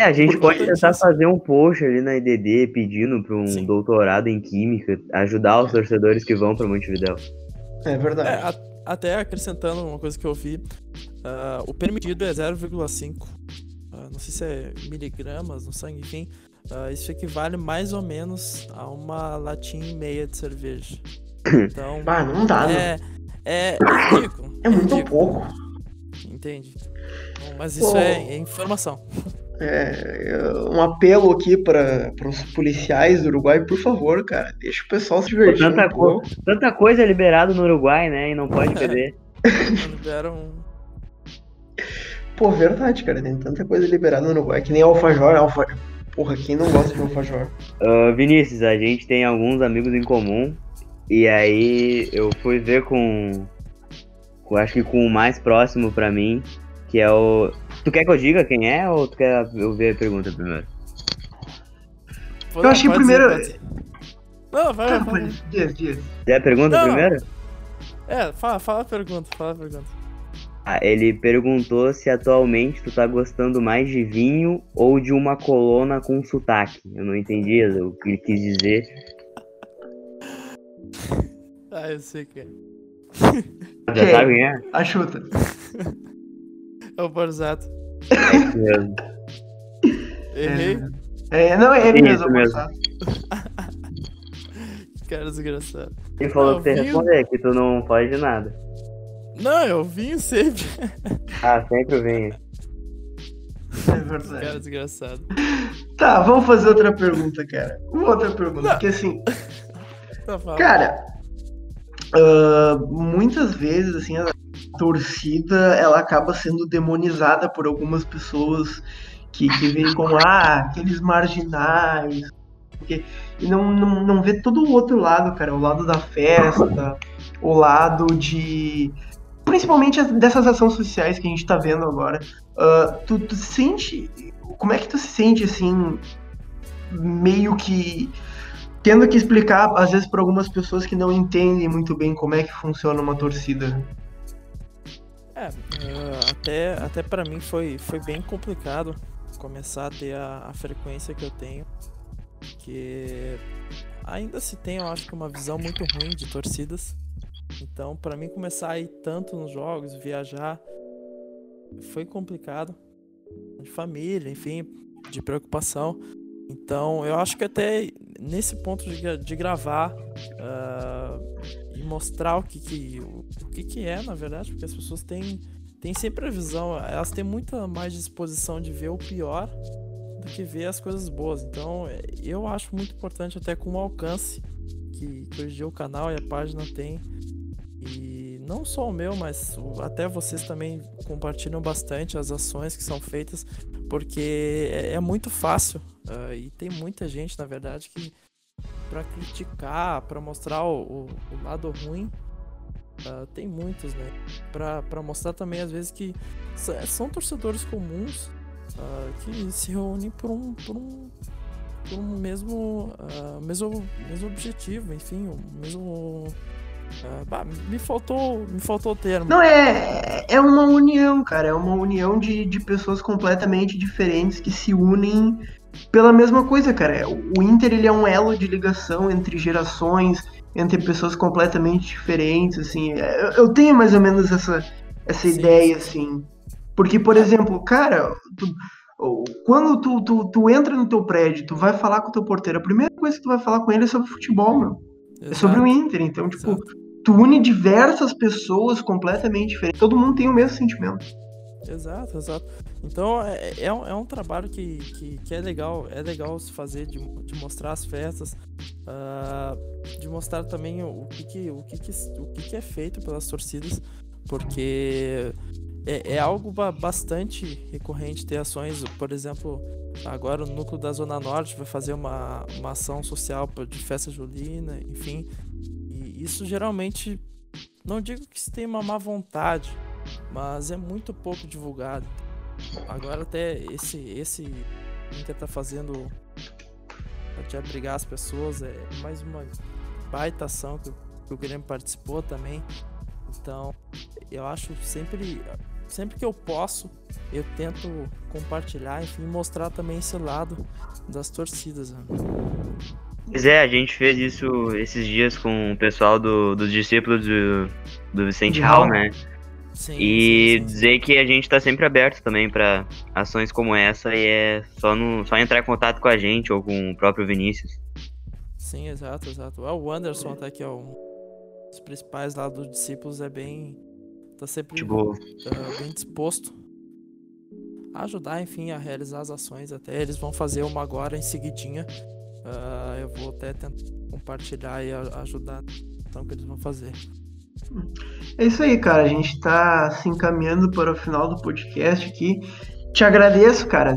É, a gente pode tentar fazer um post ali na IDD pedindo para um Sim. doutorado em química, ajudar os torcedores que vão para Montevidéu. É verdade. É, a, até acrescentando uma coisa que eu vi, uh, o permitido é 0,5. Uh, ah, não sei se é miligramas no sangue, enfim. Uh, isso equivale mais ou menos a uma latinha e meia de cerveja. [clears throat] Então. Ah, não dá, é, né? É, é ridículo. É, é muito ridículo. pouco. Entende? Mas isso é, é, informação. [laughs] É, um apelo aqui para os policiais do Uruguai, por favor, cara, deixa o pessoal se divertir. Tanta, um co tanta coisa liberada no Uruguai, né? E não pode perder. [laughs] Liberam. Pô, verdade, cara, tem tanta coisa liberada no Uruguai que nem alfajor, alfajor. Porra, quem não gosta de alfajor? Uh, Vinícius, a gente tem alguns amigos em comum e aí eu fui ver com, com acho que com o mais próximo para mim, que é o. Tu quer que eu diga quem é ou tu quer eu ver a pergunta primeiro? Eu acho que primeiro. Não, vai, vai. vai. Dias, dias. Quer a pergunta não. primeiro? É, fala, fala a pergunta, fala a pergunta. Ah, ele perguntou se atualmente tu tá gostando mais de vinho ou de uma colona com sotaque. Eu não entendi o que ele quis dizer. ah, eu sei que é. Já sabe quem é? A chuta. [laughs] É o Borzato. É. Errei? É, é, não, é ele mesmo, mesmo. [laughs] Cara desgraçado. Ele falou que você vinho... responder, que tu não pode nada. Não, eu vinho sempre. [laughs] Ah, sempre vinho. É verdade. Cara desgraçado. Tá, vamos fazer outra pergunta, cara. Uma outra pergunta, não. porque assim. [laughs] Tá cara, uh, muitas vezes, assim, a torcida, ela acaba sendo demonizada por algumas pessoas que, que veem como, ah, aqueles marginais, porque, e não, não, não vê todo o outro lado, cara, o lado da festa, o lado de... Principalmente dessas ações sociais que a gente tá vendo agora. Uh, tu, tu sente... Como é que tu se sente, assim, meio que tendo que explicar, às vezes, para algumas pessoas que não entendem muito bem como é que funciona uma torcida. É, uh, até, até para mim foi, foi bem complicado começar a ter a, a frequência que eu tenho. Que ainda se tem, eu acho que, uma visão muito ruim de torcidas. Então, para mim começar a ir tanto nos jogos, viajar, foi complicado. De família, enfim, de preocupação. Então, eu acho que até nesse ponto de, de gravar uh, mostrar o que que, o, o, que que é, na verdade, porque as pessoas têm, têm sempre a visão, elas têm muita mais disposição de ver o pior do que ver as coisas boas. Então, eu acho muito importante até com o alcance que, que hoje o canal e a página tem. E não só o meu, mas até vocês também compartilham bastante as ações que são feitas, porque é, é muito fácil Uh, e tem muita gente, na verdade, que para criticar, para mostrar o, o, o, lado ruim, uh, tem muitos, né? Para mostrar também, às vezes, que são torcedores comuns uh, que se reúnem por um, por um, por um mesmo, mesmo, mesmo objetivo, enfim, o mesmo. bah, me faltou me faltou o termo. Não, é, é uma união, cara. É uma união de, de pessoas completamente diferentes que se unem pela mesma coisa, cara. O Inter ele é um elo de ligação entre gerações, entre pessoas completamente diferentes, assim. É, eu tenho mais ou menos essa, essa ideia, assim. Porque, por exemplo, cara, tu, Quando tu, tu, tu entra no teu prédio, tu vai falar com o teu porteiro, a primeira coisa que tu vai falar com ele é sobre futebol, meu. Exato. É sobre o Inter. Então, tipo, Exato. tu une diversas pessoas completamente diferentes. Todo mundo tem o mesmo sentimento. Exato, exato. Então é, é, um, é um trabalho que, que, que, é legal, é legal se fazer de, de mostrar as festas, uh, de mostrar também o, que, que, o, que, que, o que, que é feito pelas torcidas, porque é, é algo bastante recorrente ter ações, por exemplo, agora o núcleo da Zona Norte vai fazer uma, uma ação social de festa julina, enfim. E isso geralmente, não digo que se tem uma má vontade, mas é muito pouco divulgado. Agora até esse esse Inter tá fazendo de abrigar as pessoas é mais uma baita ação que, que o Grêmio participou também. Então, eu acho sempre sempre que eu posso, eu tento compartilhar, enfim, mostrar também esse lado das torcidas. Né? Pois é, a gente fez isso esses dias com o pessoal do, dos discípulos do, do Vicente Hall, né? Sim, e sim, sim. dizer que a gente está sempre aberto também para ações como essa e é só, no, só entrar em contato com a gente ou com o próprio Vinícius. Sim, exato, exato. Ah, o Anderson até que é um dos principais lá dos discípulos é bem tá sempre tipo... tá bem disposto a ajudar, enfim, a realizar as ações. Até eles vão fazer uma agora em seguidinha. Uh, eu vou até tentar compartilhar e ajudar então que eles vão fazer. É isso aí, cara. A gente tá se encaminhando para o final do podcast aqui. Te agradeço, cara.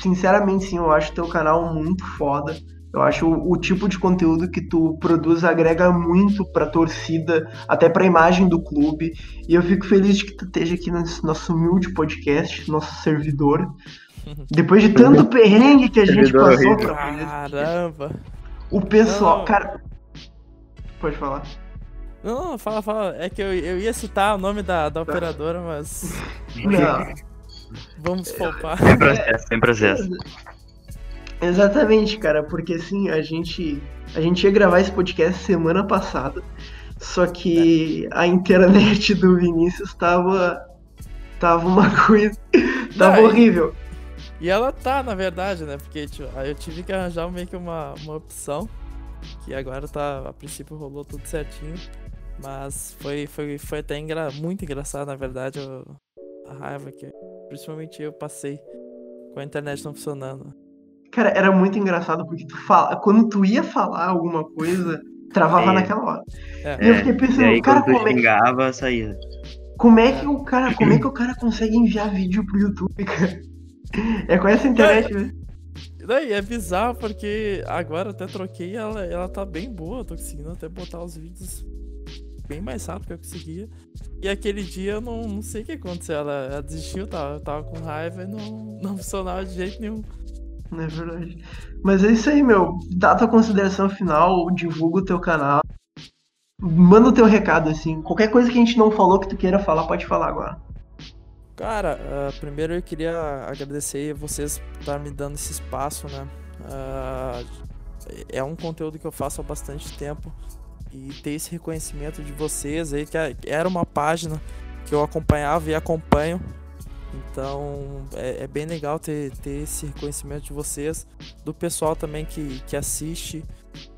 Sinceramente, sim, eu acho teu canal muito foda. Eu acho o, o tipo de conteúdo que tu produz agrega muito pra torcida, até pra imagem do clube. E eu fico feliz de que tu esteja aqui nesse nosso humilde podcast, nosso servidor. Depois de tanto perrengue que a gente passou pra Caramba! O pessoal, Não. cara. Pode falar. Não, fala, fala. É que eu, eu ia citar o nome da, da operadora, mas. Não. Vamos poupar. Sem processo, sem processo. Exatamente, cara, porque assim, a gente. A gente ia gravar esse podcast semana passada. Só que a internet do Vinícius tava. Tava uma coisa. tava Não, horrível. E ela tá, na verdade, né? Porque tipo, aí eu tive que arranjar meio que uma, uma opção. Que agora tá. A princípio rolou tudo certinho. Mas foi, foi, foi até engra... muito engraçado, na verdade, a raiva que principalmente eu passei com a internet não funcionando. Cara, era muito engraçado porque tu fala, quando tu ia falar alguma coisa, travava é. naquela hora. É. E eu fiquei pensando, e aí, cara, como é que... saía. Como é que o cara, como é que o cara consegue enviar vídeo pro YouTube, cara? É com essa internet, né? Daí é bizarro porque agora até troquei ela, ela tá bem boa, tô conseguindo até botar os vídeos bem mais rápido que eu conseguia. E aquele dia eu não, não sei o que aconteceu. Ela, ela desistiu, tava, tava com raiva e não, não funcionava de jeito nenhum. É verdade. Mas é isso aí, meu. Dá tua consideração final, divulga o teu canal. Manda o teu recado, assim. Qualquer coisa que a gente não falou que tu queira falar, pode falar agora. Cara, uh, primeiro eu queria agradecer vocês por estar me dando esse espaço, né? Uh, é um conteúdo que eu faço há bastante tempo e ter esse reconhecimento de vocês aí, que era uma página que eu acompanhava e acompanho. Então é, é, bem legal ter, ter esse reconhecimento de vocês, do pessoal também que, que assiste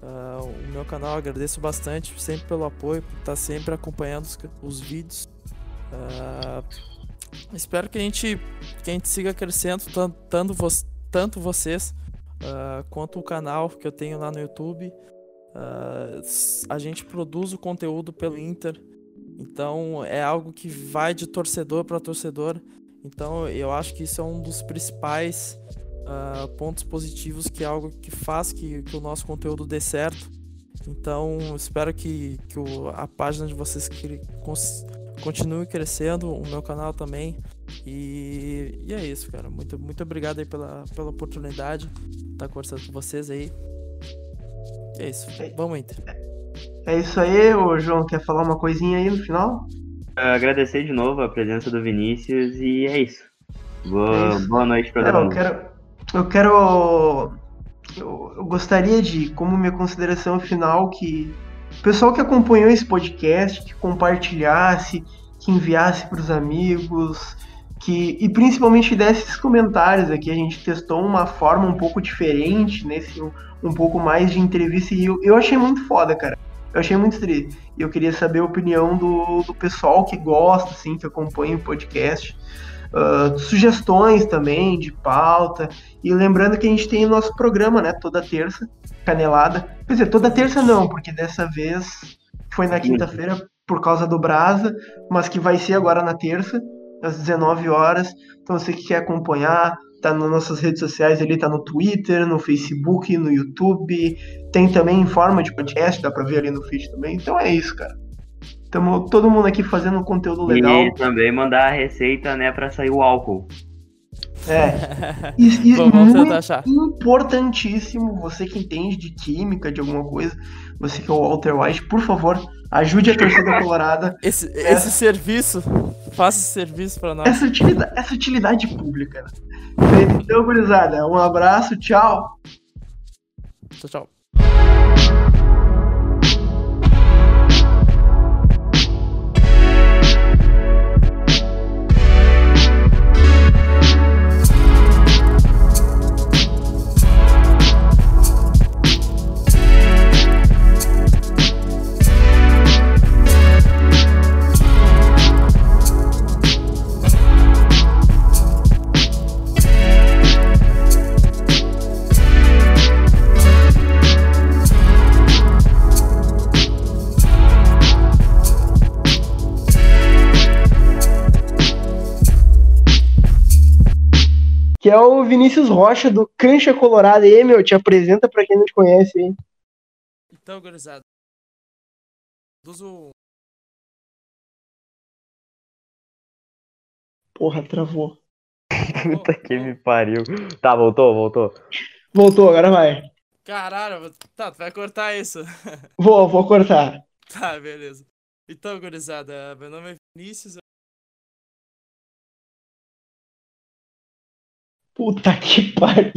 uh, o meu canal. Agradeço bastante sempre pelo apoio, por estar sempre acompanhando os, os vídeos. Uh, espero que a gente, que a gente siga crescendo, tanto, tanto vocês uh, quanto o canal que eu tenho lá no YouTube. Uh, a gente produz o conteúdo pelo Inter, então é algo que vai de torcedor para torcedor. Então eu acho que isso é um dos principais uh, pontos positivos, que é algo que faz que, que o nosso conteúdo dê certo. Então espero que, que o, a página de vocês continue crescendo, o meu canal também. E, e, é isso, cara. Muito, muito obrigado aí pela, pela oportunidade de estar conversando com vocês aí. É isso. Vamos, Inter. É isso aí, ô João. Quer falar uma coisinha aí no final? Agradecer de novo a presença do Vinícius e é isso. Boa, é isso. boa noite para todo mundo. Eu quero. Eu quero. Eu, eu gostaria de, como minha consideração final, que o pessoal que acompanhou esse podcast, que compartilhasse, que enviasse para os amigos, que e principalmente desses comentários aqui a gente testou uma forma um pouco diferente nesse um, um pouco mais de entrevista e eu, eu achei muito foda, cara. Eu achei muito tri. E eu queria saber a opinião do, do pessoal que gosta, assim, que acompanha o podcast. Uh, sugestões também de pauta. E lembrando que a gente tem o nosso programa, né? Toda terça, canelada. Quer dizer, toda terça não, porque dessa vez foi na quinta-feira por causa do Brasa, mas que vai ser agora na terça às 19 horas. Então você que quer acompanhar, tá nas nossas redes sociais ali, tá no Twitter, no Facebook, no YouTube, tem também em forma de podcast, dá pra ver ali no feed também. Então é isso, cara. Estamos todo mundo aqui fazendo um conteúdo legal. E também mandar a receita, né, pra sair o álcool. É. [laughs] E, e muito importantíssimo, você que entende de química, de alguma coisa, você que é o Walter White, por favor, ajude a torcida [laughs] colorada. Esse, esse serviço, faça serviço para nós. Essa utilidade, essa utilidade pública. Né? Então, gurizada, um abraço, tchau. Tchau, tchau. Que é o Vinícius Rocha do Cancha Colorado. E aí, meu, te apresenta pra quem não te conhece aí. Então, gurizada. Porra, travou. Puta que me pariu. Tá, voltou, voltou. Voltou, agora vai. Caralho, tá, tu vai cortar isso. [laughs] Vou, vou cortar. Tá, beleza. Então, gurizada, meu nome é Vinícius, Puta que [laughs] pariu.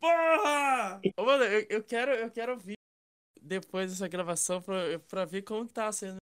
Porra! Mano, eu, eu, quero, eu quero ouvir depois dessa gravação pra, pra ver como tá sendo